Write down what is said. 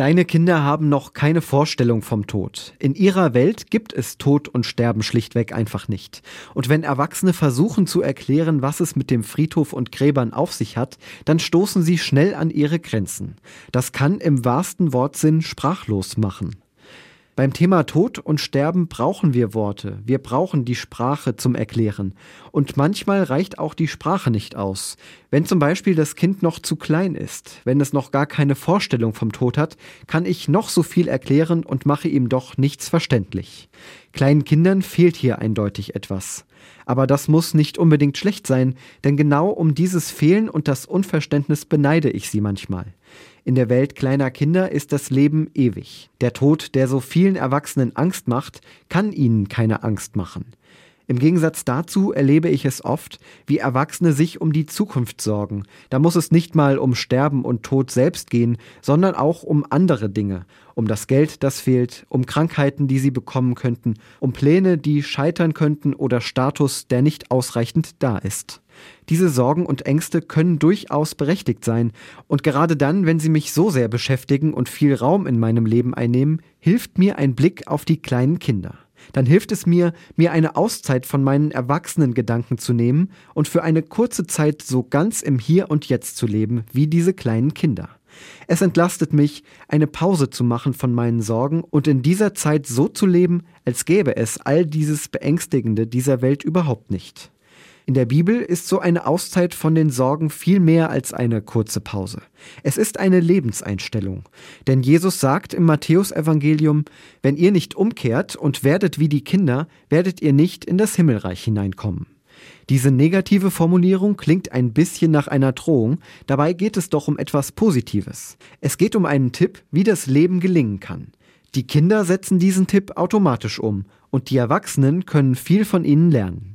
Kleine Kinder haben noch keine Vorstellung vom Tod. In ihrer Welt gibt es Tod und Sterben schlichtweg einfach nicht. Und wenn Erwachsene versuchen zu erklären, was es mit dem Friedhof und Gräbern auf sich hat, dann stoßen sie schnell an ihre Grenzen. Das kann im wahrsten Wortsinn sprachlos machen. Beim Thema Tod und Sterben brauchen wir Worte, wir brauchen die Sprache zum Erklären. Und manchmal reicht auch die Sprache nicht aus. Wenn zum Beispiel das Kind noch zu klein ist, wenn es noch gar keine Vorstellung vom Tod hat, kann ich noch so viel erklären und mache ihm doch nichts verständlich. Kleinen Kindern fehlt hier eindeutig etwas. Aber das muss nicht unbedingt schlecht sein, denn genau um dieses Fehlen und das Unverständnis beneide ich sie manchmal. In der Welt kleiner Kinder ist das Leben ewig. Der Tod, der so vielen Erwachsenen Angst macht, kann ihnen keine Angst machen. Im Gegensatz dazu erlebe ich es oft, wie Erwachsene sich um die Zukunft sorgen. Da muss es nicht mal um Sterben und Tod selbst gehen, sondern auch um andere Dinge. Um das Geld, das fehlt, um Krankheiten, die sie bekommen könnten, um Pläne, die scheitern könnten oder Status, der nicht ausreichend da ist. Diese Sorgen und Ängste können durchaus berechtigt sein, und gerade dann, wenn sie mich so sehr beschäftigen und viel Raum in meinem Leben einnehmen, hilft mir ein Blick auf die kleinen Kinder dann hilft es mir, mir eine Auszeit von meinen erwachsenen Gedanken zu nehmen und für eine kurze Zeit so ganz im Hier und Jetzt zu leben, wie diese kleinen Kinder. Es entlastet mich, eine Pause zu machen von meinen Sorgen und in dieser Zeit so zu leben, als gäbe es all dieses Beängstigende dieser Welt überhaupt nicht. In der Bibel ist so eine Auszeit von den Sorgen viel mehr als eine kurze Pause. Es ist eine Lebenseinstellung. Denn Jesus sagt im Matthäusevangelium, wenn ihr nicht umkehrt und werdet wie die Kinder, werdet ihr nicht in das Himmelreich hineinkommen. Diese negative Formulierung klingt ein bisschen nach einer Drohung, dabei geht es doch um etwas Positives. Es geht um einen Tipp, wie das Leben gelingen kann. Die Kinder setzen diesen Tipp automatisch um und die Erwachsenen können viel von ihnen lernen.